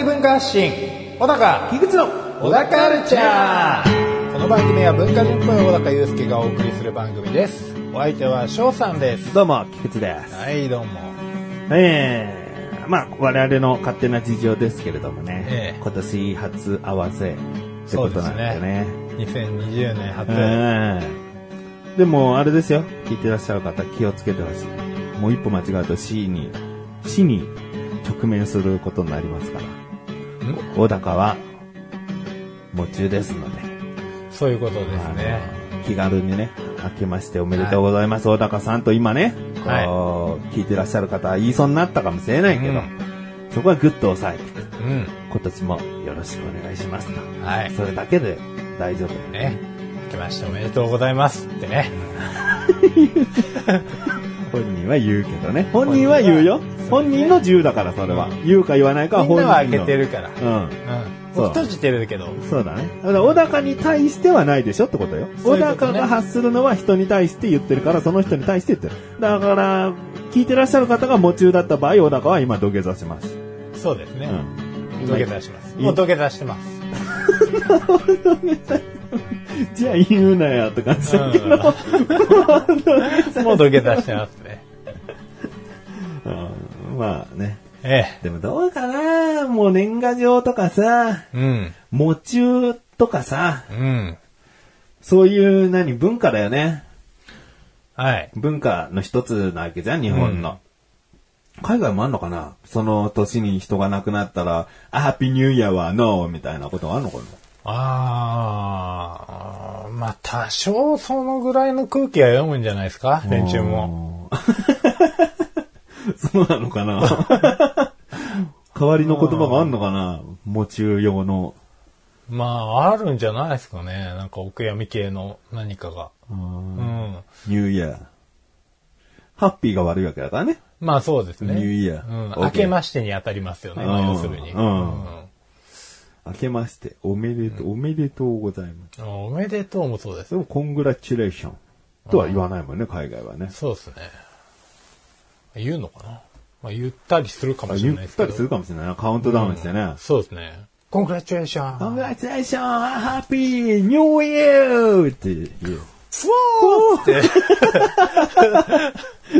的文化発信。小高。樋口の小高カルチャー。この番組は文化人っぽい小高祐介がお送りする番組です。お相手は翔さんです。どうも、菊池です。はいどうも。ええまあ、我々の勝手な事情ですけれどもね、ええ。今年初合わせってことなんだよね。2020年初、ええでも、あれですよ、聞いてらっしゃる方気をつけてほしい。もう一歩間違うと死に、死に直面することになりますから。小高は、夢中ですので。そういうことですね。気軽にね、明けましておめでとうございます、小高さんと今ね、こう、は聞いてらっしゃる方は言いそうになったかもしれないけど、うん。そこはグッと抑えて、うん今年もよろしくお願いしますと。はい。それだけで大丈夫。ね。明けましておめでとうございますってね は言うけどね。本人は言うよ。本人の自由だから、それは。言うか言わないかはみん本人の。なは開けてるからうん。うんそう僕閉じてるけどそうだね。だから、小高に対してはないでしょってことよ。小高が発するのは人に対して言ってるから、その人に対して言ってる。だから、聞いてらっしゃる方が夢中だった場合、小高は今土下座します。そうですね、うん。土下座しますいもう土下座してます じゃあ言うなよって感じだけど。もう土下座してますねうんまあね。えでもどうかなもう年賀状とかさ、えうん。夢中とかさ、うん。そういう何、文化だよね。はい。文化の一つなわけじゃん、日本の。海外もあんのかな？その年に人が亡くなったら、あ、ハッピーニューイヤーはノーみたいなことあんのかな？ああ、まあ多少そのぐらいの空気は読むんじゃないですか、連中も。も。そうなのかな？代わりの言葉があんのかな？夢中用の。まあ、あるんじゃないですかね。なんか、お悔やみ系の何かが。うん。ニューイヤー。ハッピーが悪いわけだからね。まあ、そうですね。ニューイヤーうん。明けましてに当たりますよね、要するに。うんうん明けまして、おめでとう、おめでとうございます。おめでとうもそうですで。も、 congratulation とは言わないもんね、海外はね。そうですね。言うのかな？まあ、言ったりするかもしれ言ないですけど。ったりするかもしれないな。カウントダウンしてね。そうですね。 Congratulation。Congratulation happy new year って言う。フォーって。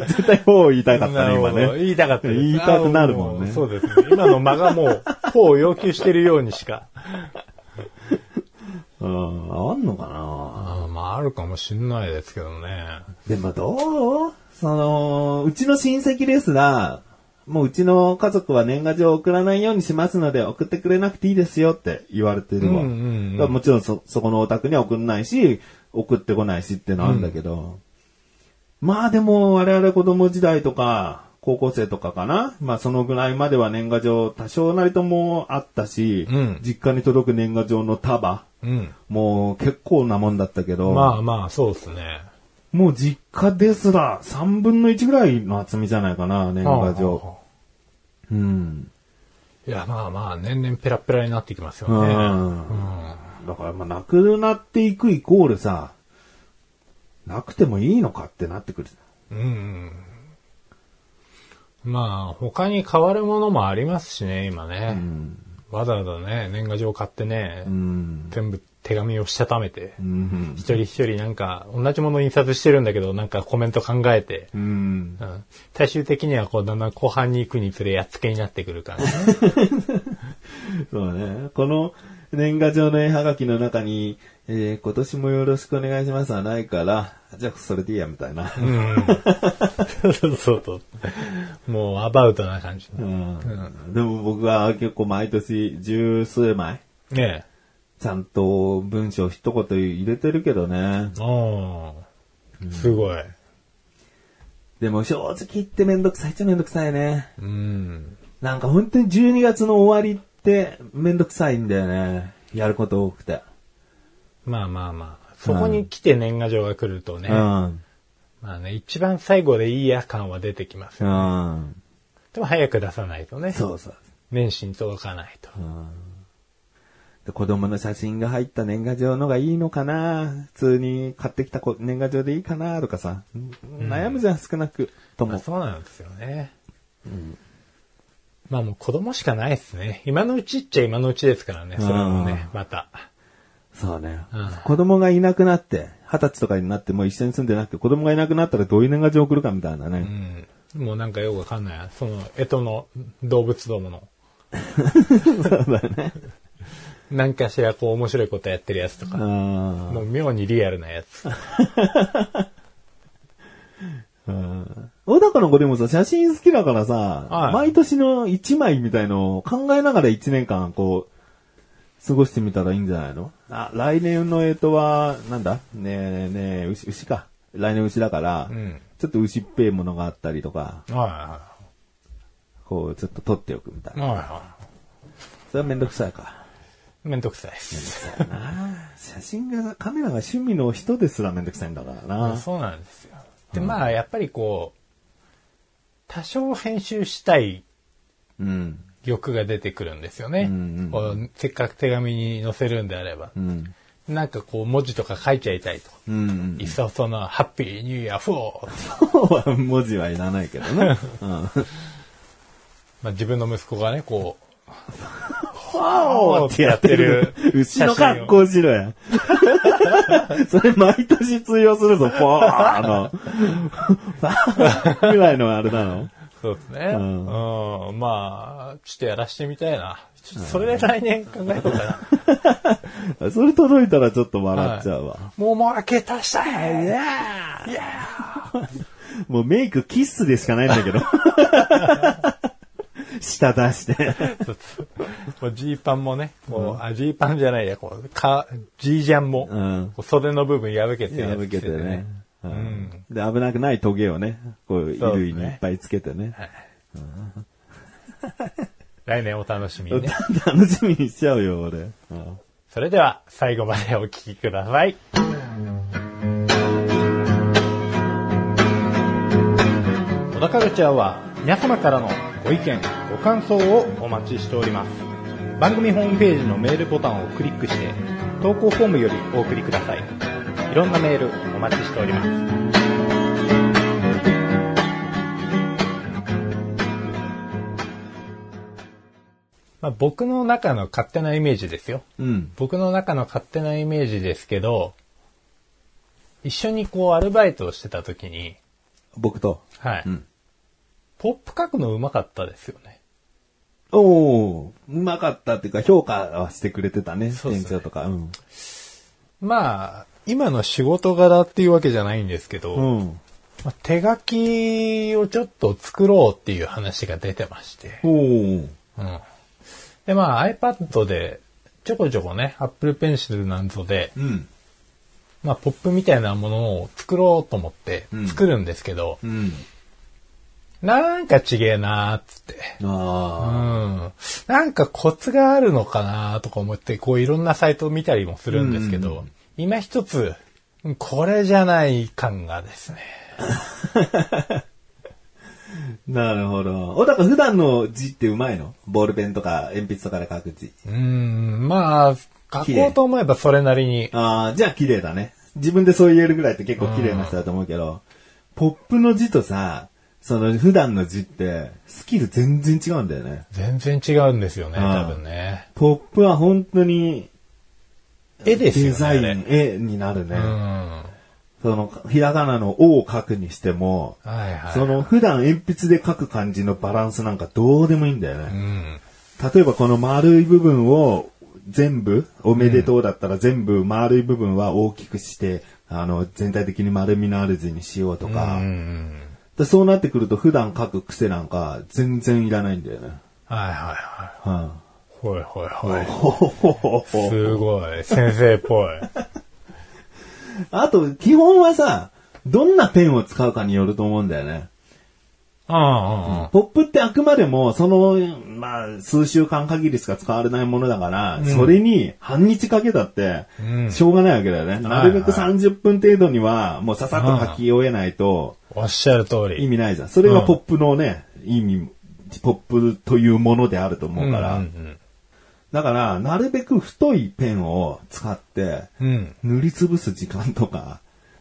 絶対フォー言いたかったね、今なるほどね。言いたかったです言いたくなるもんねあーそうですね。今の間がもう、フォーを要求してるようにしか。うん、あんのかな？あーまあ、あるかもしんないですけどね。でもどう？その、うちの親戚ですら、もううちの家族は年賀状を送らないようにしますので送ってくれなくていいですよって言われてるわ。うんうんうんもちろんそ、そこのお宅には送んないし、送ってこないしってのはあるんだけど。まあでも我々子供時代とか、高校生とかかなまあそのぐらいまでは年賀状多少なりともあったし、うん実家に届く年賀状の束、うん。もう結構なもんだったけど、まあまあ、そうですね。もう実家ですら3分の1ぐらいの厚みじゃないかな、年賀状。うん。いや、まあまあ、年々ペラペラになってきますようね。ん。だからまあなくなっていくイコールさ、なくてもいいのかってなってくる。うん。うん。まあ、他に変わるものもありますしね、今ね。わざわざね、年賀状買ってね、うん。全部手紙をしたためて、うん。一人一人なんか、同じもの印刷してるんだけど、なんかコメント考えて、うん。うん最終的にはこう、だんだん後半に行くにつれやっつけになってくる感じね。そうね。この年賀状の絵はがきの中に、えー今年もよろしくお願いしますはないから、じゃあそれでいいや、みたいな。うん。そうそうそう。もうアバウトな感じ。うんでも僕は結構毎年十数枚、ねちゃんと文章一言入れてるけどね。え。おーすごい。でも正直言ってめんどくさいっちゃめんどくさいね。うん。なんか本当に12月の終わりってめんどくさいんだよね。やること多くて。まあまあまあ。そこに来て年賀状が来るとね、うん。まあね、一番最後でいいや感は出てきますうよ。ん。でも早く出さないとね。そうそう。年始に届かないと。子供の写真が入った年賀状のがいいのかな？普通に買ってきたこ年賀状でいいかなとかさ、悩むじゃん、少なくとまあも。そうなんですよね。まあもう子供しかないですね。今のうちっちゃ今のうちですからね、それもね、また。そうねうん。子供がいなくなって、二十歳とかになってもう一緒に住んでなくて、子供がいなくなったらどういう年賀状送るかみたいなね。うん。もうなんかよくわかんない。その、干支の動物どもの。そうだね。何かしらこう面白いことやってるやつとか。あもう妙にリアルなやつ。小高の子でもさ、写真好きだからさ、はい毎年の一枚みたいのを考えながら一年間こう、過ごしてみたらいいんじゃないの？あ、来年の干支は、なんだ？ねえねえ、牛、牛か。来年牛だから、うん。ちょっと牛っぺいものがあったりとか、はこう、ちょっと撮っておくみたいいはい。な。はいはそれはめんどくさいか。い。めんどくさいです。写真が、カメラが趣味の人ですらめんどくさいんだからな。そうなんですよ。で、まあ、やっぱりこう、多少編集したいうん。欲が出てくるんですよね。うんうんせっかく手紙に載せるんであれば。うん。なんかこう文字とか書いちゃいたいと。うん。いっそその、ハッピーニューイヤーフォー。文字はいらないけどね。うん。まあ自分の息子がね、こう、おーってやってる。牛の格好しろや。それ毎年通用するぞ、フォーの。ぐらいのあれなの？そうですね。ううんん。まあ、ちょっとやらしてみたいな。ちょっとそれで来年考えようかな。それ届いたらちょっと笑っちゃうわ。もう負けたしたいいやいやーもうメイクキッスでしかないんだけど。舌出して。もうジーパンもね、こう、あ、ジーパンじゃないや、こう、か、ジージャンも、うん袖の部分破けてるやつ破けてね。ううんんで、危なくないトゲをね、こう、衣類にいっぱいつけてね。来年お楽しみにね。楽しみにしちゃうよ、俺。うんそれでは、最後までお聞きください。小田カルチャーは皆様からのご意見、ご感想をお待ちしております。番組ホームページのメールボタンをクリックして、投稿フォームよりお送りください。いろんなメールお待ちしております。まあ、僕の中の勝手なイメージですよ。うん。僕の中の勝手なイメージですけど、一緒にこうアルバイトをしてた時に、僕と。はい。うんポップ書くのうまかったですよね。おー、うまかったっていうか、評価はしてくれてたね。そうね店長とか。うん。まあ、今の仕事柄っていうわけじゃないんですけど、うん。まあ手書きをちょっと作ろうっていう話が出てまして、おー。うん。で、まあ iPad でちょこちょこね、Apple Pencil なんぞで、うん。まあポップみたいなものを作ろうと思ってうん作るんですけど、うん。なんかちげえなーっつって。うあん。なんかコツがあるのかなとか思って、こういろんなサイトを見たりもするんですけど、うん今一つ、これじゃない感がですね。ー。なるほど。お、だから普段の字ってうまいの？ボールペンとか鉛筆とかで書く字。うん、まあ、書こうと思えばそれなりに。ああ、じゃあ綺麗だね。自分でそう言えるぐらいって結構綺麗な人だと思うけど、ポップの字とさ、その普段の字って、スキル全然違うんだよね。全然違うんですよね、うん多分ね。ポップは本当に、絵ですよね。デザイン、絵になるね。うん。その、ひらがなの「お」を書くにしても、はいはい。その普段鉛筆で書く感じのバランスなんかどうでもいいんだようね。ん。例えばこの丸い部分を全部、おめでとうだったら全部丸い部分は大きくして、あの、全体的に丸みのある字にしようとか、うん。でそうなってくると普段書く癖なんか全然いらないんだよね。はいはいはい。はほいほいほい。すごい。先生っぽい。あと、基本はさ、どんなペンを使うかによると思うんだよね。うんうんうん。ポップってあくまでも、その、まあ、数週間限りしか使われないものだから、それに半日かけたってう、んしょうがないわけだよね。なるべく30分程度には、もうささっと書き終えないと、おっしゃる通り。意味ないじゃん。それがポップのね、意味、ポップというものであると思うから。んんんだから、なるべく太いペンを使って、うん。塗りつぶす時間とか、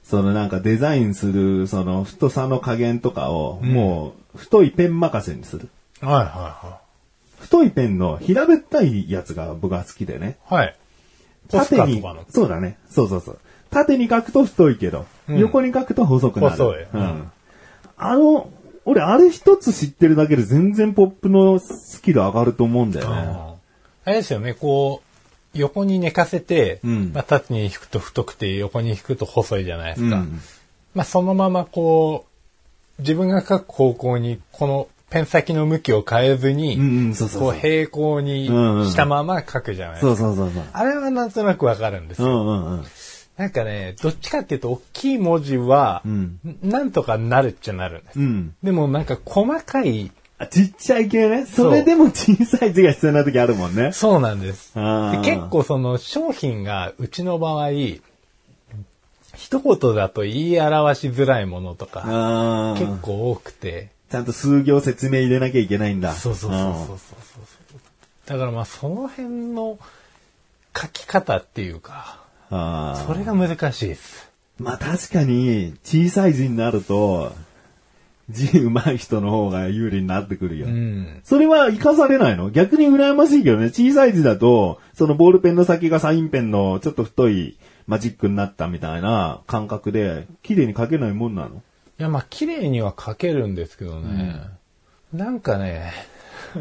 そのなんかデザインする、その太さの加減とかを、もう、太いペン任せにする。はいは太いペンの平べったいやつが僕は好きでね。いはい。縦にそうだね。そうそうそう。縦に書くと太いけど、うん横に書くと細くなる。細いうん。あの、俺あれ一つ知ってるだけで全然ポップのスキル上がると思うんだよね。あれですよね、こう、横に寝かせて、うんまあ、縦に引くと太くて、横に引くと細いじゃないですか。うんまあ、そのままこう、自分が書く方向に、このペン先の向きを変えずに、平行にしたまま書くじゃないですか。あれはなんとなくわかるんですよ。うんうんうん。なんかね、どっちかっていうと、大きい文字は、うんなんとかなるっちゃなるんです。うん。でもなんか細かい、あちっちゃい系ね。それでも小さい字が必要な時あるもんね。そうなんです。で結構その商品がうちの場合、一言だと言い表しづらいものとか結構多くて、ちゃんと数行説明入れなきゃいけないんだ。そうそうそうそうそうそう。だからまあその辺の書き方っていうか、それが難しいです。まあ確かに、小さい字になると、字上手い人の方が有利になってくるよ。うん。それは活かされないの？逆に羨ましいけどね。小さい字だと、そのボールペンの先がサインペンのちょっと太いマジックになったみたいな感覚で、綺麗に書けないもんなの？いやまあ綺麗には書けるんですけどね。なんかね、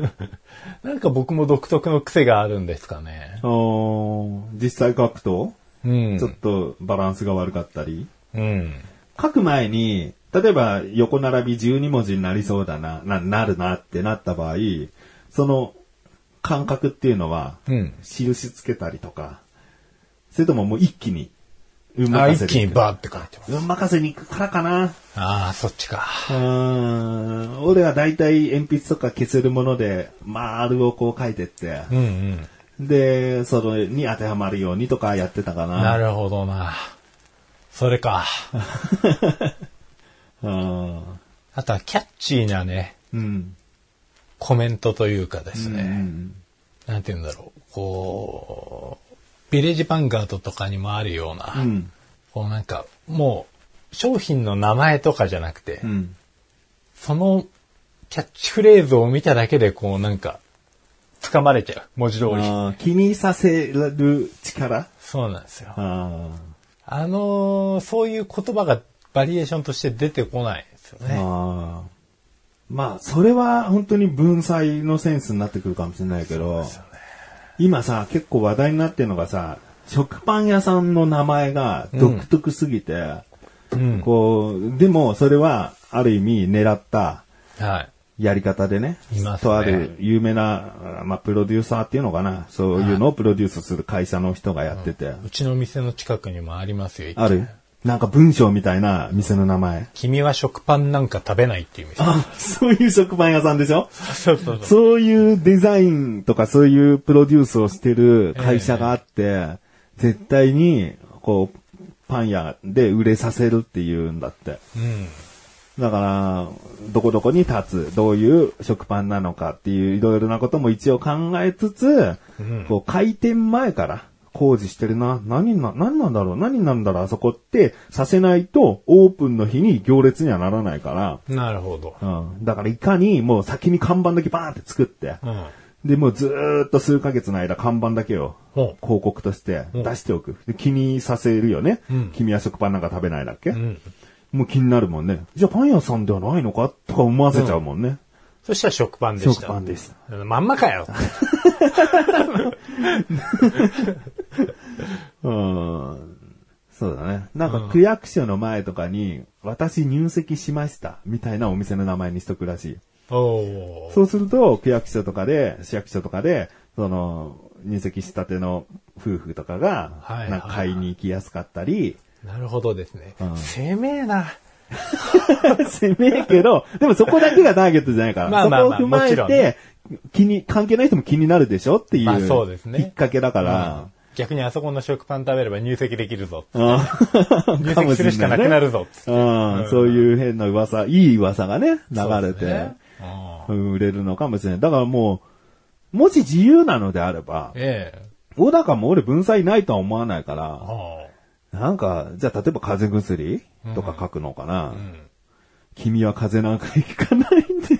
なんか僕も独特の癖があるんですかね。実際書くと、うん。ちょっとバランスが悪かったり？うん。書く前に、例えば横並び12文字になりそうだな、な、なるなってなった場合、その感覚っていうのは、うん。印つけたりとか、それとももう一気に、運あ、任せで一気にバーって書いてます。運任せに行くからかな。ああ、そっちか。うーん俺は大体鉛筆とか消せるもので、丸をこう書いてって、うんで、それに当てはまるようにとかやってたかうん。な。なるほどな。それか。うん。あとはキャッチーなね、うん。コメントというかですうね。んなんて言うんだろう。こう、ビレッジバンガードとかにもあるような、うん。こうなんか、もう、商品の名前とかじゃなくて、うん。そのキャッチフレーズを見ただけで、こうなんか、掴まれちゃう。文字通り。気にさせる力？そうなんですよ。ああのーそういう言葉がバリエーションとして出てこないですよーね。あー。まあ、それは本当に文才のセンスになってくるかもしれないけど、今さ、結構話題になってるのがさ、食パン屋さんの名前が独特すぎて、うん。こう、でもそれはある意味狙ったはい。やり方でね、ねとある有名な、まあ、プロデューサーっていうのかな、そういうのをプロデュースする会社の人がやってて、うちの店の近くにもありますよ。ある？なんか文章みたいな店の名前。君は食パンなんか食べないっていう店。あ、そういう食パン屋さんでしょ？そうそうそう。そういうデザインとかそういうプロデュースをしてる会社があって、絶対に、こう、パン屋で売れさせるっていうんだって。うん。だから、どこどこに立つ、どういう食パンなのかっていういろいろなことも一応考えつつ、うんこう開店前から工事してるな、何な、何なんだろう、何なんだろう、あそこってさせないとオープンの日に行列にはならないから、なるほど。うん。だからいかにもう先に看板だけバーンって作って、うん。で、もうずーっと数ヶ月の間看板だけをほ広告として出しておく。で気にさせるよね、うん君は食パンなんか食べないだっけ、う。うん。もう気になるもんね。じゃあパン屋さんではないのか？とか思わせちゃうもんね。そしたら食パンでした。食パンです。まんまかよ。うん。そうだね。なんか区役所の前とかに、私入籍しました、みたいなお店の名前にしとくらしい。そうすると、区役所とかで、市役所とかで、その、入籍したての夫婦とかが、なんか買いに行きやすかったり、なるほどですねうん。せめえな。攻めえけど、でもそこだけがターゲットじゃないから、まあまあまあそこを踏まえて、気に、関係ない人も気になるでしょっていう、まあそうですね。きっかけだから、逆にあそこの食パン食べれば入籍できるぞ。うん入籍するしかなくなるぞ。うん、そういう変な噂、いい噂がね、流れて、ね。うん。売れるのかもしれない。だからももし自由なのであれば、ええ。小高も俺文才ないとは思わないから、あなんか、じゃあ例えば風邪薬とか書くのかな、あ。うん。君は風邪なんかひかないんで。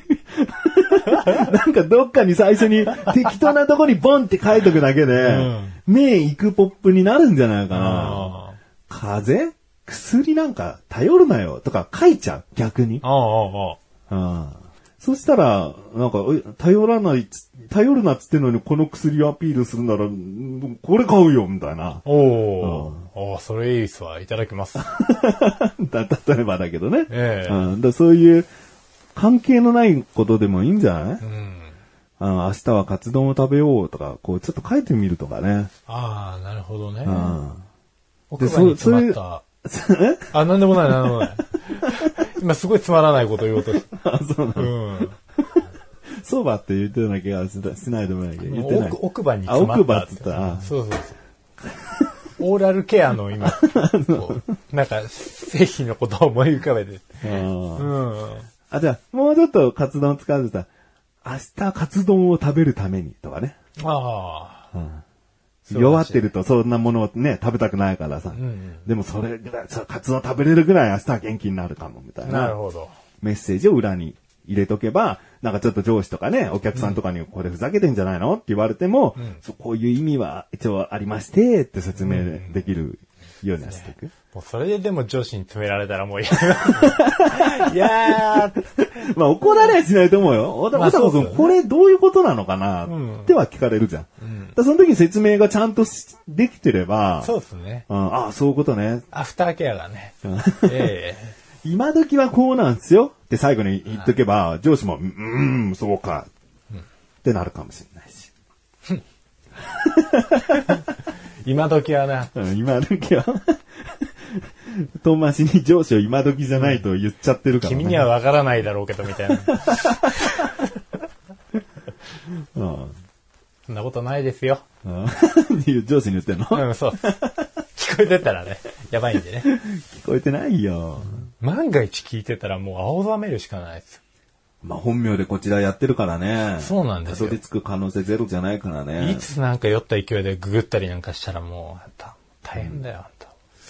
なんかどっかに最初に適当なとこにボンって書いとくだけで、ん目行くポップになるんじゃないかな。あ風邪薬なんか頼るなよとか書いちゃう、逆に。あ。あそしたら、なんか、え頼らない頼るなっつってんのにこの薬をアピールするなら、うんこれ買うよ、みたいな。おお。おーそれいいっすわ。いただきます。だ例えばだけどね。ええうん、だそういう関係のないことでもいいんじゃない、うん。あ明日はカツ丼を食べようとか、こうちょっと書いてみるとかね。ああ、なるほどねう。ん。奥歯に詰まった。あ、なんでもない、なんでもない。今すごいつまらないこと言おうとしあ、そうなうの。ん。そうばって言ってるような気がししないでもないけど、言ってない。奥奥歯にあ、詰まった。奥歯っつった。あそうそうそう。オーラルケアの今、こうなんか、製品のことを思い浮かべて。うんうん。あ、じゃあ、もうちょっとカツ丼使うとさ、明日カツ丼を食べるためにとかね。ああ。うんそうだし弱ってるとそんなものをね、食べたくないからさ。んでもそれぐらい、さカツ丼食べれるぐらい明日は元気になるかも、みたいな。なるほど。メッセージを裏に入れとけば、なんかちょっと上司とかね、お客さんとかにこれふざけてんじゃないのって言われても、そうこういう意味は一応ありまして、って説明できるようにはしていく。もうそれででも上司に詰められたらもう嫌 いやー、まあ怒られはしないと思うよ。おたこ君、そうっすよねこれどういうことなのかな、んっては聞かれるじゃん。だからその時に説明がちゃんとしできてれば、そうですね。うん、ああ、そういうことね。アフターケアがね。え今時はこうなんですよって最後に言っとけば、上司も、うーん、そうか、ってなるかもしれないし。え 今時はな、うん今時は、遠回しに上司を今時じゃないと言っちゃってるから、ね。君にはわからないだろうけど、みたいな。うん。そんなことないですよ。うん 上司に言ってんの、うん、そう。聞こえてたらね、やばいんでね。聞こえてないよ。万が一聞いてたらもう青ざめるしかないです。まあ本名でこちらやってるからね。そうなんですよたどり着く可能性ゼロじゃないからね。いつなんか酔った勢いでググったりなんかしたらもう、あんた大変だよ、あんた。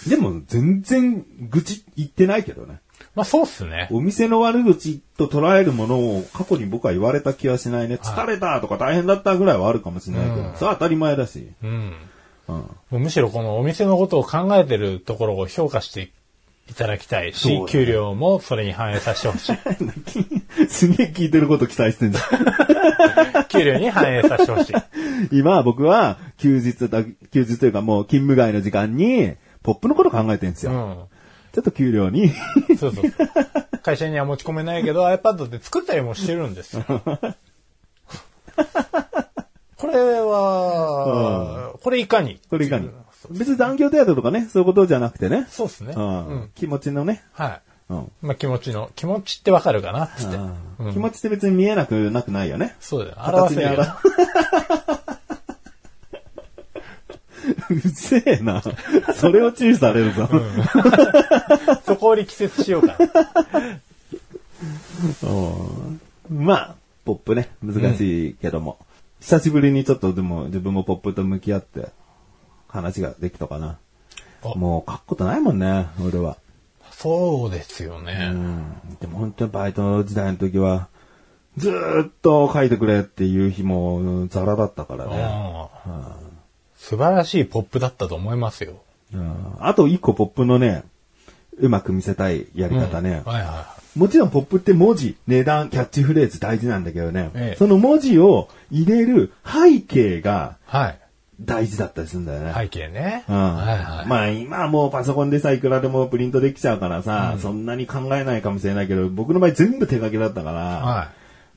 でも全然愚痴言ってないけどね。まあそうっすね。お店の悪口と捉えるものを過去に僕は言われた気はしないね。疲れたとか大変だったぐらいはあるかもしれないけど、それは当たり前だし。うん。うん。むしろこのお店のことを考えてるところを評価していただきたいし、ね給料もそれに反映させてほしい。すげえ聞いてること期待してんじゃん。給料に反映させてほしい。今僕は休日だ、休日というかもう勤務外の時間に、ポップのこと考えてるんですよ。うん。ちょっと給料に、そうそう。会社には持ち込めないけど iPad で作ったりもしてるんですよ。これは、これいかに？これいかに？別に残業手当とかね、そういうことじゃなくてね。そうですね。ううんん。気持ちのね。はい。うんまあ気持ちの、気持ちってわかるかなっつって。うん気持ちって別に見えなくなくないよね。そうだよ。表せる うせえな。それを注意されるぞ。そこを力説しようかな。うんまあ、ポップね、難しいけども。久しぶりにちょっとでも自分もポップと向き合って話ができたかな。あもう書くことないもんね、俺は。そうですよね。うん。でも本当にバイト時代の時は、ずーっと書いてくれっていう日もザラだったからね。素晴らしいポップだったと思いますよ。うんあと一個ポップのね、うまく見せたいやり方ね。はいはもちろんポップって文字、値段、キャッチフレーズ大事なんだけどね。ええその文字を入れる背景がい。はい。大事だったりするんだよね。背景ね。うんはいはい。まあ今はもうパソコンでさ、いくらでもプリントできちゃうからさ、そんなに考えないかもしれないけど、僕の場合全部手書きだったから、は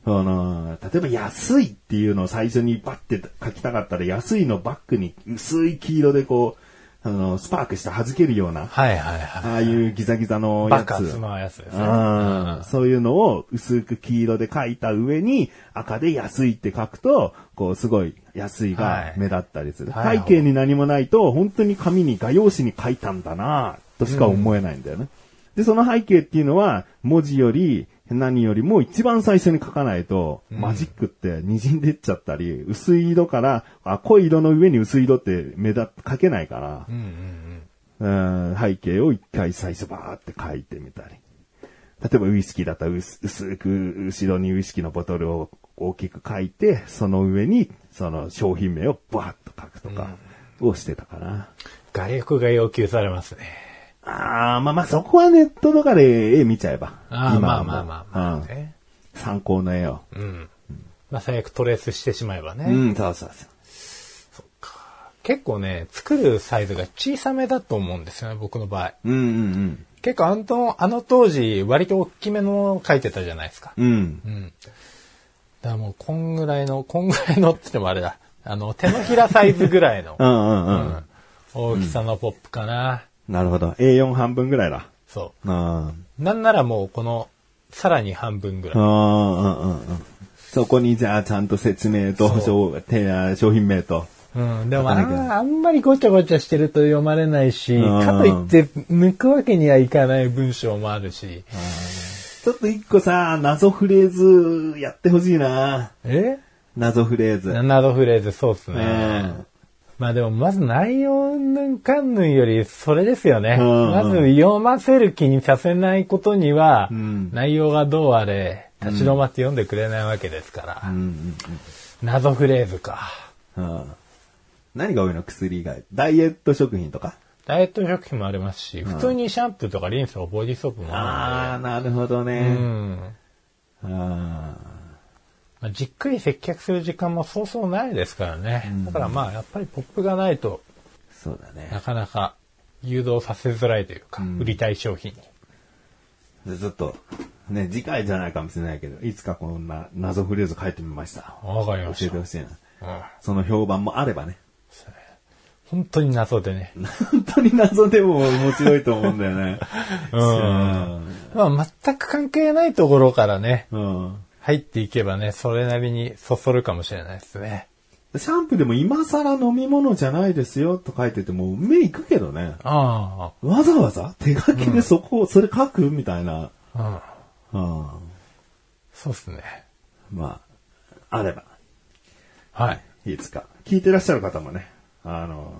その、例えば安いっていうのを最初にバッて書きたかったら、安いのバックに薄い黄色でこう、あの、スパークして弾けるような、い。はいはいはい。ああいうギザギザのやつ。バカスのやつですね。うんそういうのを薄く黄色で書いた上に赤で安いって書くと、こうすごい安いが目立ったりする。はい背景に何もないと、本当に紙に画用紙に書いたんだなとしか思えないんだよね。で、その背景っていうのは、文字より、何よりも一番最初に書かないと、マジックって滲んでっちゃったり、薄い色から、あ、濃い色の上に薄い色って目立っ、書けないから、うんうんうん。うん背景を一回最初バーって書いてみたり。例えばウイスキーだったら薄薄く後ろにウイスキーのボトルを大きく書いて、その上にその商品名をバーッと書くとかをしてたかな。外欲が要求されますね。ああ、まあまあそこはネットとかで絵見ちゃえば。ああ、まあまあまあまあうんね。参考の絵を。うん。まあ最悪トレースしてしまえばね。うん、そうそうそう。結構ね、作るサイズが小さめだと思うんですよね、僕の場合。うんうん結構あの、あの当時、割と大きめの書いてたじゃないですか。うん。うん。うん。だからもう、こんぐらいの、こんぐらいのって言ってもあれだ。あの、手のひらサイズぐらいのう、んうんう。うんん大きさのポップかな。なるほど。A4 半分ぐらいだ。そあう。なんならもう、この、さらに半分ぐあ。らい。うんうんうんうん。そこにじゃあちゃんと説明と商品名と。うん。でもああんまりごちゃごちゃしてると読まれないし、うんかといって、抜くわけにはいかない文章もあるし。ちょっと一個さ、謎フレーズやってほしいな。え？謎フレーズ。ナドフレーズ、そうっすうね。ん。まあでも、まず内容ぬんかんぬんより、それですよね。うんまず読ませる気にさせないことには、うん内容がどうあれ、立ち止まって読んでくれないわけですから。うんうん謎フレーズか。うんうん何が多いの？薬以外。ダイエット食品とか？ダイエット食品もありますし、普通にシャンプーとかリンスとかボディーソープもあああ、なるほどね。うんあまあ、じっくり接客する時間もそうそうないですからね。だからまあ、やっぱりポップがないとーそうだね。なかなか誘導させづらいというか、うん売りたい商品に。でちょっと、ね、次回じゃないかもしれないけど、いつかこんな謎フレーズ書いてみました。わかりましてた。教えほしいな。うんその評判もあればね。本当に謎でね。本当に謎でも面白いと思うんだよね。うんまあ、全く関係ないところからね、うん。入っていけばね、それなりにそそるかもしれないですね。シャンプーでも今更飲み物じゃないですよと書いてても目いくけどね。あわざわざ？手書きでそこ、それ書くみたいな。あ、うん。うん。そうっすね。まあ、あれば、はい。いつか。聞いてらっしゃる方もね、あの、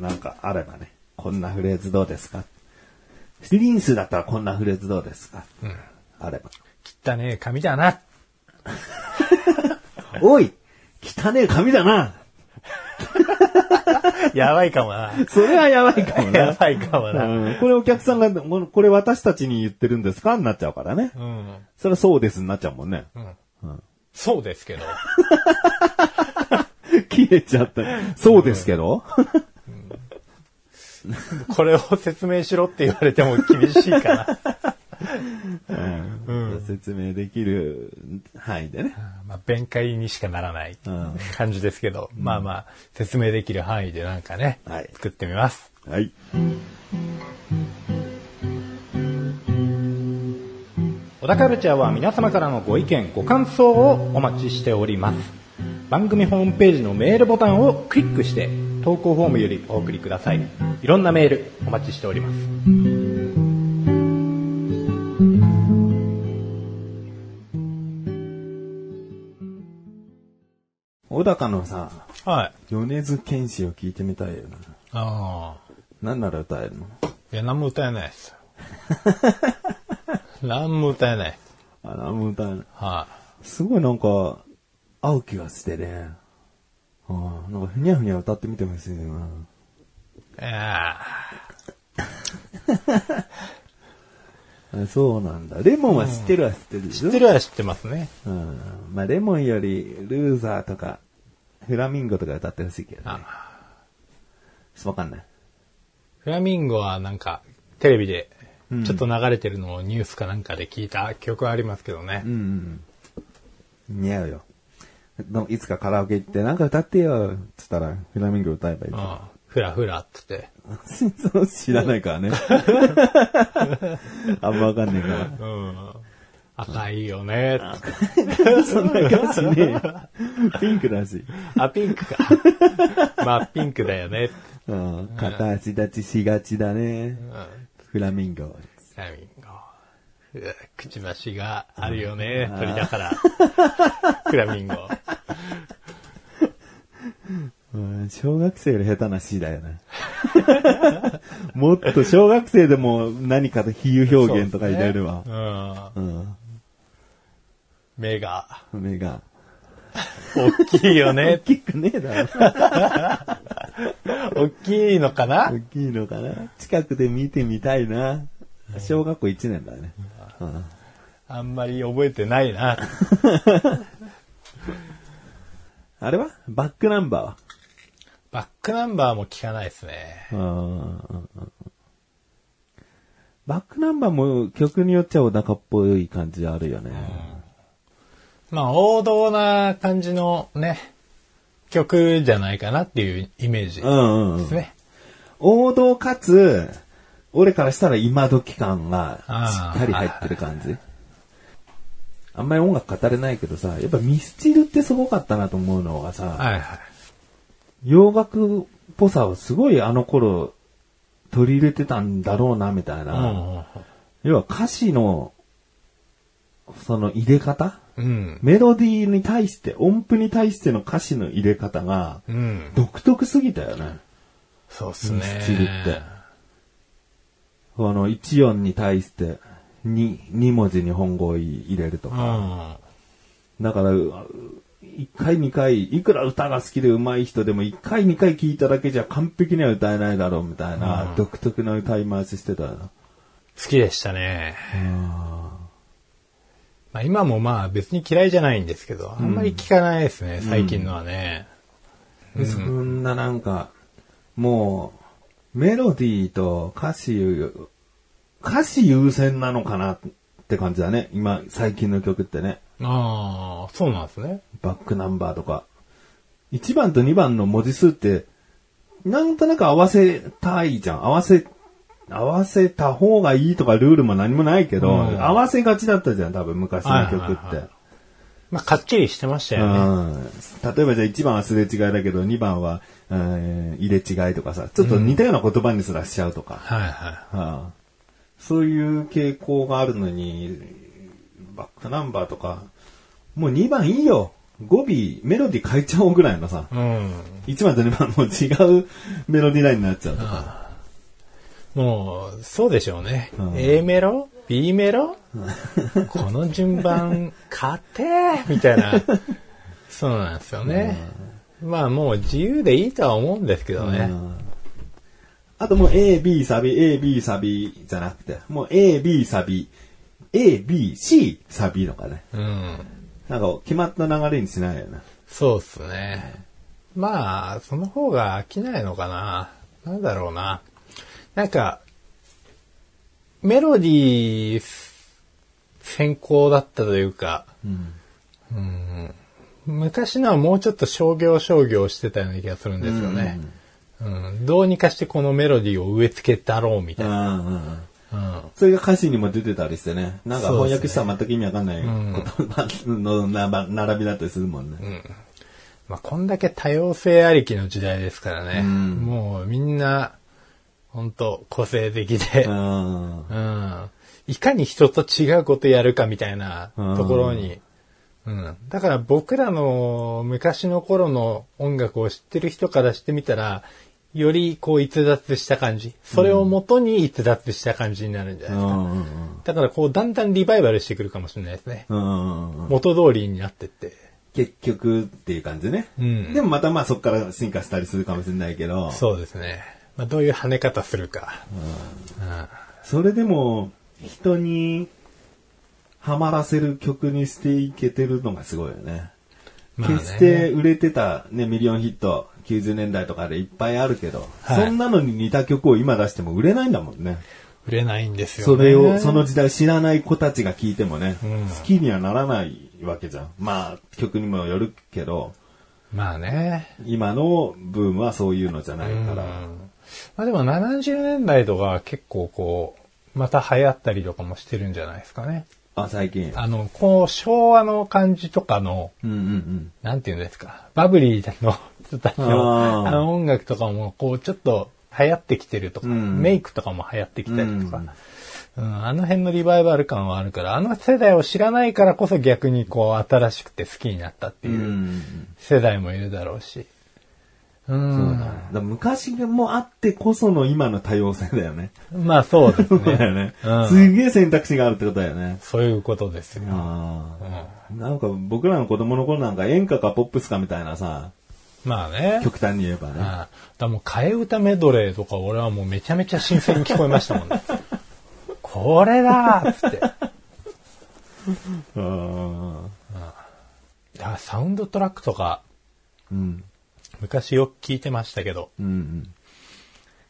なんかあればね、こんなフレーズどうですか？リンスだったらこんなフレーズどうですか？うん。あれば。汚ねえ紙だな。おい汚ねえ紙だな やばいかもな。それはやばいかもやな。ばいかもな。うんこれお客さんが、これ私たちに言ってるんですか？になっちゃうからね。うん。それはそうですになっちゃうもんね。うん。うんそうですけど。切れちゃった。そうですけど、これを説明しろって言われても厳しいかな。うん説明できる範囲でね。まあ、弁解にしかならないうん感じですけど、まあまあ、説明できる範囲でなんかね、はい作ってみます。はい。小田カルチャーは皆様からのご意見、ご感想をお待ちしております。番組ホームページのメールボタンをクリックして、投稿フォームよりお送りください。いろんなメールお待ちしております。高のさ、はい。米津玄師を聞いてみたいよな。ああ。何なら歌えるの？いや、何も歌えないです。何も歌えない。あ、何も歌えない。はすごいなんか、合う気がしてね。ああ、なんかふにゃふにゃ歌ってみてほしいな。い。いやあそうなんだ。レモンは知ってるは知ってるでしょ、ー知ってるは知ってますね。うん。まあ、レモンより、ルーザーとか、フラミンゴとか歌ってほしいけどね。あわかんない。フラミンゴはなんか、テレビでうん、ちょっと流れてるのをニュースかなんかで聞いた記憶はありますけどねうん。うんうん。似合うよ。のいつかカラオケ行って、なんか歌ってよ、つったら、フラミンゴ歌えばいい。うん。ふらふらって言って。知らないからね。あんまわかんないから。うん。赤いよね。そんな歌詞ねえよピンクだし。あ、ピンクか。まあ、ピンクだよね。うん。片足立ちしがちだね。うん。フラミンゴ。フラミンゴ。くちばしがあるよね、鳥だから。フラミンゴ。うん小学生より下手な詩だよね。もっと小学生でも何かと比喩表現とか入れるわ。うん。うん。目が、目が。大きいよね大。きくねえだろ。大きいのかな？大きいのかな近くで見てみたいな。小学校1年だね。うんあんまり覚えてないな。あれは？バックナンバーは？バックナンバーも聞かないですね。バックナンバーも曲によっちゃ小高っぽい感じあるよね。まあ、王道な感じのね、曲じゃないかなっていうイメージでうんうんうんす。ね。王道かつ、俺からしたら今時感がしっかり入ってる感じ。あんまり音楽語れないけどさ、やっぱミスチルってすごかったなと思うのがさ、はいはい。洋楽っぽさをすごいあの頃取り入れてたんだろうな、みたいな。うん要は歌詞の、その入れ方うん。メロディーに対して、音符に対しての歌詞の入れ方が、うん。独特すぎたよね。そうっすね。ミスチルって。この1音に対して2、2文字日本語を入れるとうか。ん。だから、う1回2回、いくら歌が好きで上手い人でも1回2回聞いただけじゃ完璧には歌えないだろうみたいな、うん独特な歌い回ししてた。好きでしたね。まあ今もまあ別に嫌いじゃないんですけど、あんまり聞かないですね、最近のはね。でそんななんか、もう、メロディーと歌詞、歌詞優先なのかなって感じだね。今、最近の曲ってね。ああ、そうなんですね。バックナンバーとか。1番と2番の文字数って、なんとなく合わせたいじゃん。合わせ、合わせた方がいいとかルールも何もないけど、うん合わせがちだったじゃん、多分昔の曲はいはいって。はいまあかっちりしてましたよね。うん例えばじゃあ1番はすれ違いだけど、2番は、えー入れ違いとかさ、ちょっと似たような言葉にすらしちゃうとか。はいはい。はあそういう傾向があるのに、バックナンバーとか、もう2番いいよ。語尾、メロディ変えちゃおうぐらいのさ、うん。1番と2番も違うメロディラインになっちゃうとか。もう、そうでしょうね。うん A メロ ?B メロ？この順番、勝てみたいな。そうなんですよね。まあもう自由でいいとは思うんですけどね。うんあともう A, B サビ、A, B サビじゃなくて、もう A, B サビ、A, B, C サビとかね。うん。なんか決まった流れにしないよね。そうっすね。まあ、その方が飽きないのかな。なんだろうな。なんか、メロディー先行だったというか、うん昔のはもうちょっと商業商業してたような気がするんですよね。うんどうにかしてこのメロディーを植え付けたろうみたいな。うんうんうんうんそれが歌詞にも出てたりしてね。なんか翻訳したら全く意味わかんない言葉のな並びだったりするもんね。まあ、こんだけ多様性ありきの時代ですからね。んもうみんな、本当個性的で、うんうん。いかに人と違うことやるかみたいなところに、うん。だから僕らの昔の頃の音楽を知ってる人からしてみたら、よりこう逸脱した感じ。それをもとに逸脱した感じになるんじゃうないですか。んうんだからこうだんだんリバイバルしてくるかもしれないですね。うんうんうん元通りになってって。結局っていう感じね。うんでもまたまあそこから進化したりするかもしれないけど、そうですね。まあ、どういう跳ね方するか。それでも人にハマらせる曲にしていけてるのがすごいよね。まあね決して売れてたね、ミリオンヒット、90年代とかでいっぱいあるけど、はいそんなのに似た曲を今出しても売れないんだもんね。売れないんですよね。それを、その時代知らない子たちが聞いてもね、うん好きにはならないわけじゃん。まあ、曲にもよるけど、まあね。今のブームはそういうのじゃないから。まあでも70年代とか結構こう、また流行ったりとかもしてるんじゃないですかね。あ、最近。あの、こう、昭和の感じとかの、うんうんうん。なんていうんですか、バブリーの人たちの、あの音楽とかも、こう、ちょっと流行ってきてるとか、うんメイクとかも流行ってきたりとか、うん、あの辺のリバイバル感はあるから、あの世代を知らないからこそ逆にこう新しくて好きになったっていう世代もいるだろうし。うん。だ昔もあってこその今の多様性だよね。まあそうです そうだよね。ね。うんすげえ選択肢があるってことだよね。そういうことですよ。ああ。なんか僕らの子供の頃なんか演歌かポップスかみたいなさ、まあね。極端に言えばね。ああだもう替え歌メドレーとか俺はもうめちゃめちゃ新鮮に聞こえましたもんね。これだーっつって。うんいやサウンドトラックとかうん。昔よく聞いてましたけど、うん。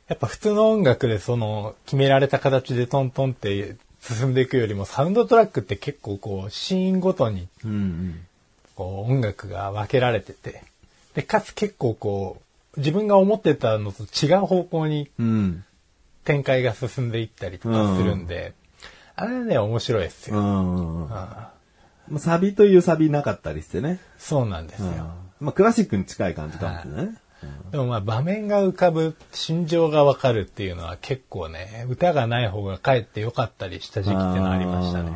やっぱ普通の音楽でその決められた形でトントンって進んでいくよりもサウンドトラックって結構こうシーンごとに。こう音楽が分けられてて、で、かつ結構こう自分が思ってたのと違う方向にうん。展開が進んでいったりとかするんで、あれね、面白いですよ。うん。サビというサビなかったりしてね。そうなんですよ。まあクラシックに近い感じかもしれないね。でもまあ場面が浮かぶ、心情がわかるっていうのは結構ね、歌がない方がかえって良かったりした時期ってのはありましたね。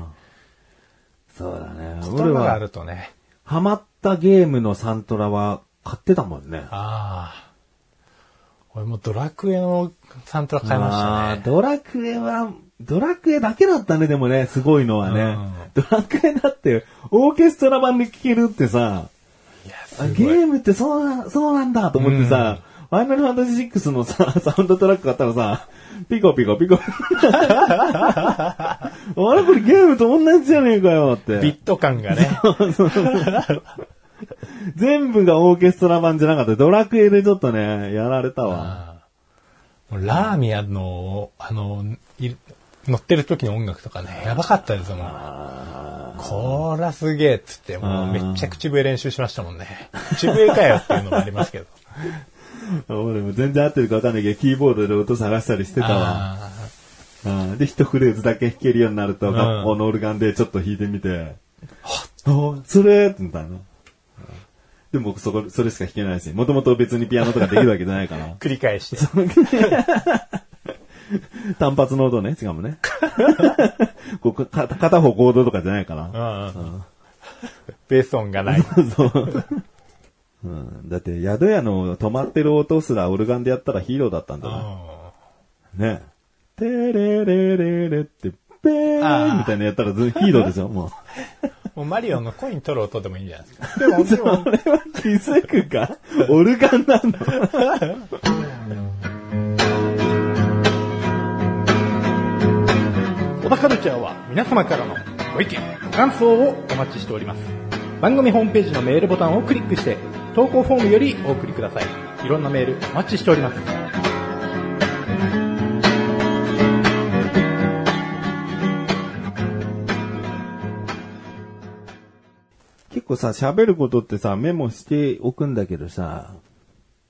そうだね。言葉があるとね、ハマったゲームのサントラは買ってたもんね。ああ。俺もドラクエのサントラ買いましたね。ドラクエは、ドラクエだけだったね、でもね、すごいのはね。ドラクエだって、オーケストラ版で聴けるってさ、あ。ゲームってそうな、そうなんだと思ってさ、ファイナルファンタジー6のさ、サウンドトラック買ったらさ、ピコピコピコ。あれこれゲームと同じじゃねえかよって。ビット感がね。全部がオーケストラ版じゃなかった。ドラクエでちょっとね、やられたわ。ラーミアの、あの、い乗ってる時の音楽とかね、やばかったですもん。こらすげえっつって、もうめっちゃ口笛練習しましたもんね。口笛かよっていうのもありますけど。俺も全然合ってるかわかんないけど、キーボードで音探したりしてたわ。で、一フレーズだけ弾けるようになると、ん学校のオルガンでちょっと弾いてみて、あ、それって言ったの。でも僕そこ、それしか弾けないし、もともと別にピアノとかできるわけじゃないからー。繰り返して。単発の音ね、しかもね。こうか片方コードとかじゃないから。うんうんベース音がない。そう。うん、だって、宿屋の止まってる音すらオルガンでやったらヒーローだったんだよね。てれれれれって、ペーンみたいなのやったらずヒーローでしょ、もう。もうマリオのコイン取る音でもいいんじゃないですか。でも、それは気づくか？オルガンなの？小田カルチャーは皆様からのご意見、ご感想をお待ちしております。番組ホームページのメールボタンをクリックして、投稿フォームよりお送りください。いろんなメールお待ちしております。結構さ、喋ることってさ、メモしておくんだけどさ、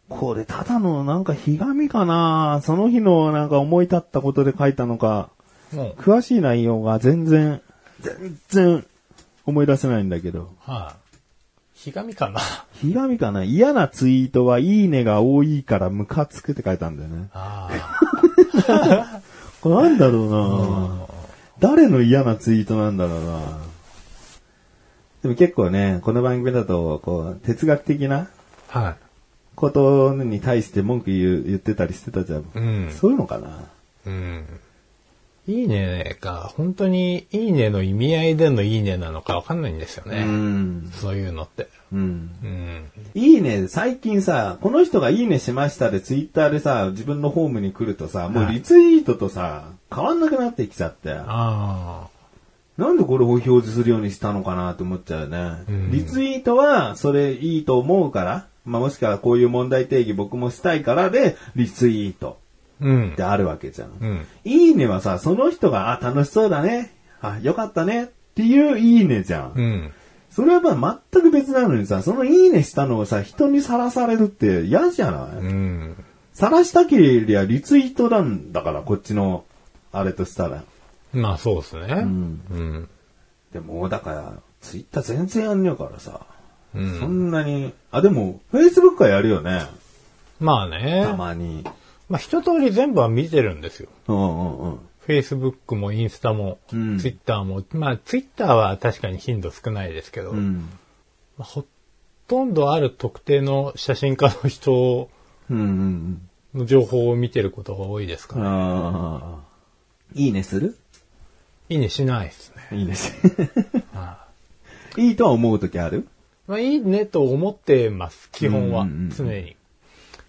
これただのなんかひがみかなその日のなんか思い立ったことで書いたのか、詳しい内容が全然、全然思い出せないんだけど。はい、ひがみかな。ひがみかな嫌なツイートはいいねが多いからムカつくって書いたんだよね。あ これなんだろうな誰の嫌なツイートなんだろうなでも結構ね、この番組だと、こう、哲学的なあ。はい。ことに対して文句言う言ってたりしてたじゃん。うんそういうのかなうん。いいねが、本当にいいねの意味合いでのいいねなのかわかんないんですよね。ん。そういうのって。うん。うん。いいね、最近さ、この人がいいねしましたでツイッターでさ、自分のホームに来るとさ、もうリツイートとさ、変わんなくなってきちゃって。あなんでこれを表示するようにしたのかなって思っちゃうよね。うんリツイートは、それいいと思うから、まあ、もしくはこういう問題定義僕もしたいからで、リツイートって。あるわけじゃん。うん。いいねはさ、その人が、あ、楽しそうだね。あ、よかったね。っていういいねじゃん。うん。それはまあ全く別なのにさ、そのいいねしたのをさ、人にさらされるって嫌じゃない？うん。さらしたけりゃリツイートなんだから、こっちの、あれとしたら。まあそうですね。んうん。でも、だから、ツイッター全然やんねえからさ。うんそんなに、あ、でも、Facebook はやるよね。まあね。たまに。まあ一通り全部は見てるんですよ。うんうんうん。Facebook もインスタも、うん Twitter も、まあ Twitter は確かに頻度少ないですけど、うん。まあほとんどある特定の写真家の人うんうんの情報を見てることが多いですかうん。ら、ああ。いいねする？いいねしないですね。いいねし。はいいとは思うときある？まあいいねと思ってます、基本はうんうんうん。常に。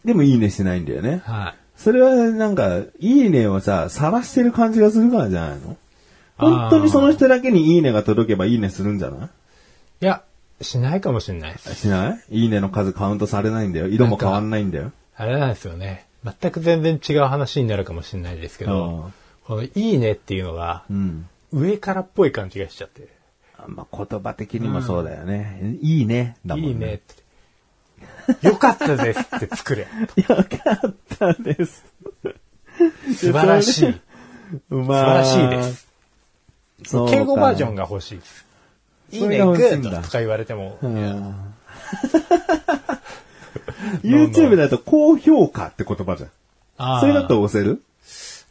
でもいいねしないんだよね。はい。それはなんか、いいねをさ、晒してる感じがするからじゃないの？本当にその人だけにいいねが届けばいいねするんじゃない？いや、しないかもしれないです。しない？いいねの数カウントされないんだよ。色も変わんないんだよ。あれなんですよね。全く全然違う話になるかもしれないですけど、このいいねっていうのがうん。上からっぽい感じがしちゃって。まあ、言葉的にもそうだよね。いいね。だもんね。いいねって。よかったですって作れ。よかったです。素晴らしい。ま素晴らしいです。そうか敬語バージョンが欲しいです。いいね、グッドとか言われても、うん YouTube だと高評価って言葉じゃん。それだと押せる？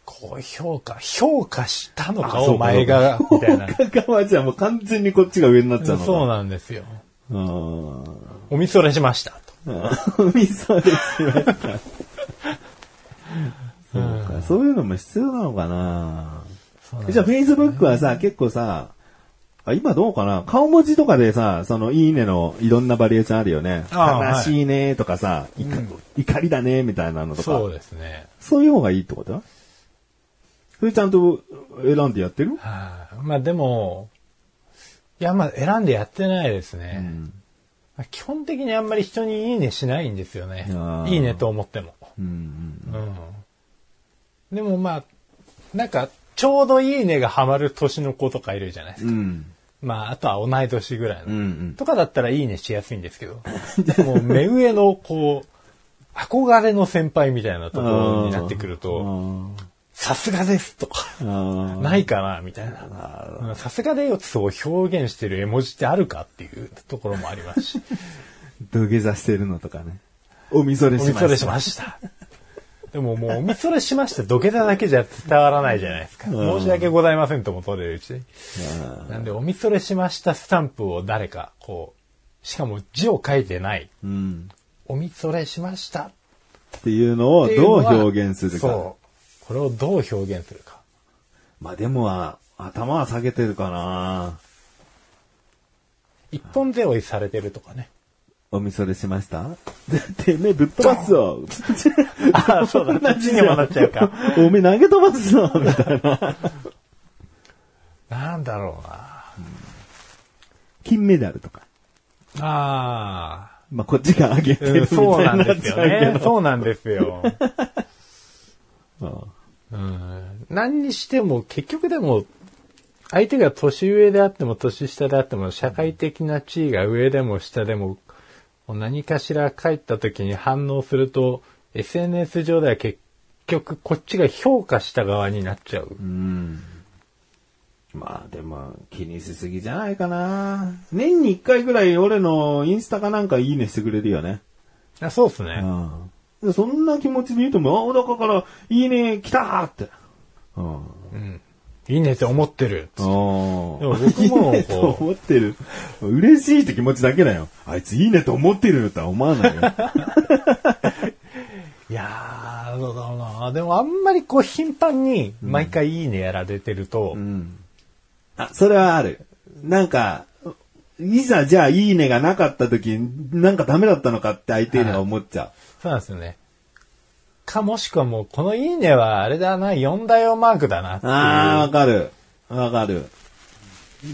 高評価、評価したのか、お前が、みたいな。高川じゃもう完全にこっちが上になっちゃうのか。そうなんですよ。うん。おみそれしました。みそですよ。そうか、そういうのも必要なのかな。じゃあ Facebook はさ、結構さ、あ今どうかな？顔文字とかでさ、そのいいねのいろんなバリエーションあるよね。悲しいねとかさ、怒怒りだねみたいなのとか。そうですね。そういう方がいいってこと？それちゃんと選んでやってる？はい。まあでも、いやまあ選んでやってないですね。まあ基本的にあんまり人にいいねしないんですよねいいねと思っても。うんうん。でもまあ、なんか、ちょうどいいねがハマる年の子とかいるじゃないですか。うん。うん。まあ、あとは同い年ぐらいの。うんうんとかだったらいいねしやすいんですけど、もう目上のこう、憧れの先輩みたいなところになってくると、さすがですとか、ないかなみたいな。うんさすがでよそう表現してる絵文字ってあるかっていうところもありますし、土下座してるのとかね。おみそれしました。おみそれしました。でももうおみそれしました土下座だけじゃ伝わらないじゃないですか。申し訳ございませんとも取れるし。なんでおみそれしましたスタンプを誰かこう、しかも字を書いてない。うん。おみそれしましたっていうのをどう表現するか。これをどう表現するか。まあでもは、頭は下げてるかな一本背負いされてるとかね。おみそれしました？てめえぶっ飛ばすぞ あ、そうだ、ちにもなっちゃうか。おめえ投げ飛ばすぞみたいな。なんだろうな。金メダルとか。あまあこっちが上げてあ、るみたいそうなんですよ。ね。そうなんですよ。うんうん何にしても、結局でも、相手が年上であっても年下であっても、社会的な地位が上でも下でも、何かしら帰った時に反応すると、SNS 上では結局こっちが評価した側になっちゃう。うん。まあでも気にしすぎじゃないかな年に一回ぐらい俺のインスタかなんかいいねしてくれるよね。あそうですね。うん。でそんな気持ちで言うとも、あ、小高からいいね来たーって。うん。うん。いいねって思ってる。ああ。でも僕もいいねと思ってる。嬉しいって気持ちだけだよ。あいついいねと思ってるとは思わないよ。いやー、どうだろうな。でもあんまりこう頻繁に毎回いいねやられてると、うん。あ、それはある。なんか、いざじゃあいいねがなかった時、なんかダメだったのかって相手には思っちゃそうなんですよね。かもしくはもう、このいいねはあれだな、4大用マークだな。ああ、わかる。わかる。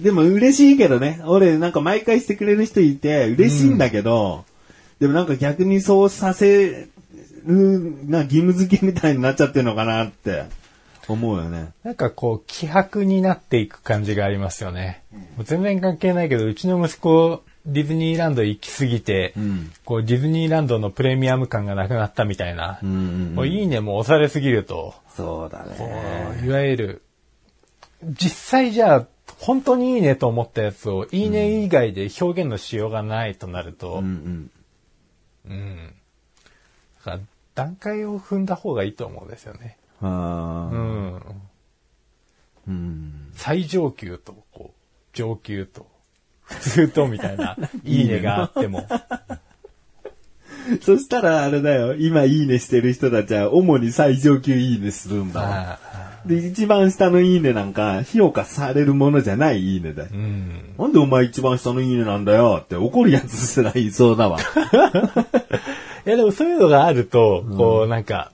でも嬉しいけどね。俺なんか毎回してくれる人いて嬉しいんだけど、でもなんか逆にそうさせる、な義務付けみたいになっちゃってるのかなって思うよね。なんかこう、気迫になっていく感じがありますよね。もう全然関係ないけど、うちの息子、ディズニーランド行き過ぎて、んこう、ディズニーランドのプレミアム感がなくなったみたいな。うんうんもういいねも押されすぎると、そうだこね。ういわゆる、実際じゃあ、本当にいいねと思ったやつを、いいね以外で表現のしようがないとなると、うんうん。うん。だから段階を踏んだ方がいいと思うんですよね。うん。うん。最上級と、こう、上級と、普通とみたいな、いいねがあっても。そしたらあれだよ、今いいねしてる人たちは主に最上級いいねするんだで、一番下のいいねなんか評価されるものじゃないいいねだよー。うん。なんでお前一番下のいいねなんだよって怒るやつすらいそうだわ。いやでもそういうのがあると、こうなんか、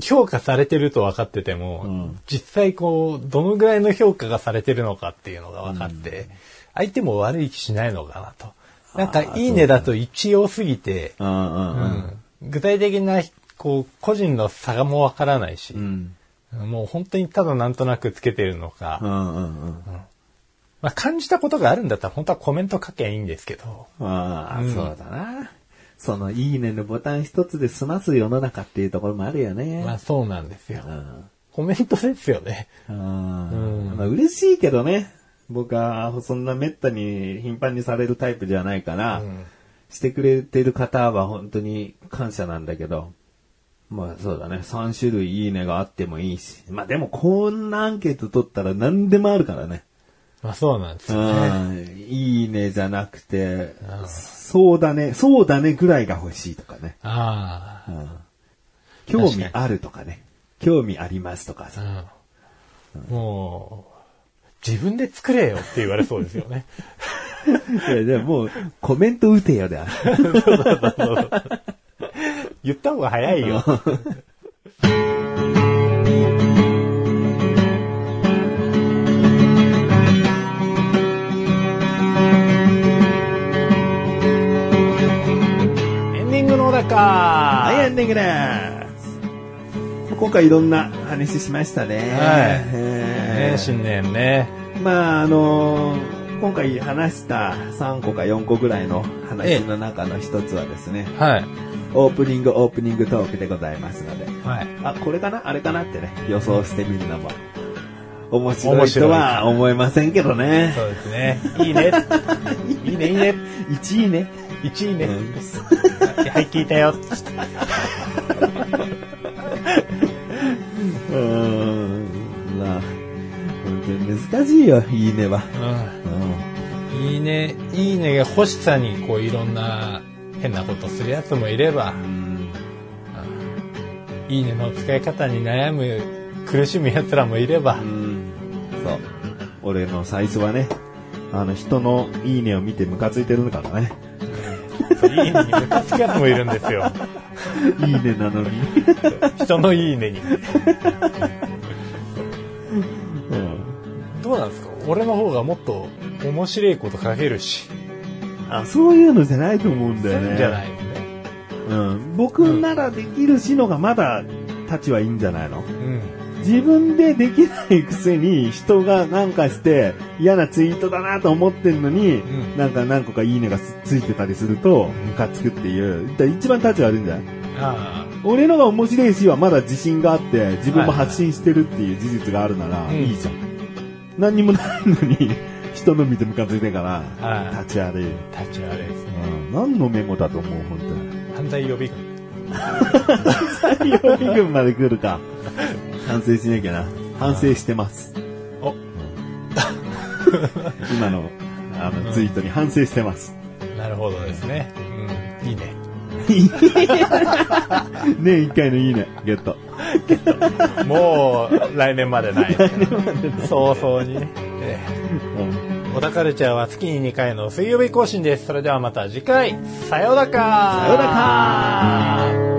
評価されてると分かってても、うん実際こう、どのぐらいの評価がされてるのかっていうのが分かって、相手も悪い気しないのかなと。なんか、いいねだと一様すぎて、うんうんうん。具体的な、こう、個人の差がもわからないし、うん。もう本当にただなんとなくつけてるのか、うんうんうん。まあ感じたことがあるんだったら本当はコメント書けばいいんですけど、ああ、うんそうだな。そのいいねのボタン一つで済ます世の中っていうところもあるよね。まあそうなんですよう。んコメントですよね。うんうんまあ嬉しいけどね。僕はそんな滅多に頻繁にされるタイプじゃないから、うんしてくれてる方は本当に感謝なんだけど、まあそうだね、3種類いいねがあってもいいし、まあでもこんなアンケート取ったら何でもあるからね。まあそうなんですよね。うんいいねじゃなくてうん、そうだね、そうだねぐらいが欲しいとかね。あうん興味あるとかね。興味ありますとかあ、さ。うん。もう、自分で作れよって言われそうですよね。いやでももうコメント打てよだ。言った方が早いよ。かはい、エンディングです。今回いろんな話しましたね。はいえーね、新年ね。まあ、あのー今回話した3個か4個ぐらいの話の中の一つはですね、はい。オープニングオープニングトークでございますので、はい。あ、これかなあれかなってね、予想してみるのも、面白いとは思いませんけどね。そうですね。いいね。いいね、いいね。1位ね。1位ね。うんはい、聞いたよ。うーん。まあ、難しいよ、いいねは。う。うんいいね、いいねが欲しさに、こう、いろんな変なことするやつもいれば、ん。いいねの使い方に悩む、苦しむやつらもいればう、ん。そう。俺の最初はね、あの、人のいいねを見てムカついてるからね。いいねにムカつくやつもいるんですよ。いいねなのに。人のいいねに。うん。どうなんですか？俺の方がもっと面白いこと書けるし。あ、そういうのじゃないと思うんだよね。じゃないよね。うん。僕ならできるしのがまだ立ちはいいんじゃないの？うん。自分でできないくせに人がなんかして嫌なツイートだなと思ってんのに、んなんか何個かいいねがつついてたりすると、ムカつくっていう。だ一番立ち悪いんじゃないあ俺のが面白いしはまだ自信があって、自分も発信してるっていう事実があるなら、うんいいじゃん。何にもないのに、人の見てムカついてから、はい立ち悪い。あ、立ち悪いですね。うん、何のメモだと思う、本当に。犯罪予備軍。採用備軍まで来るか。反省しなきゃな。反省してます。お、今の、あの、ツイートに反省してます。なるほどですね。うん。いいね。年一回のいいね、ゲット。もう、来年までない。早々にね。小田カルチャーは月に2回の水曜日更新です。それではまた次回、さようならさようなら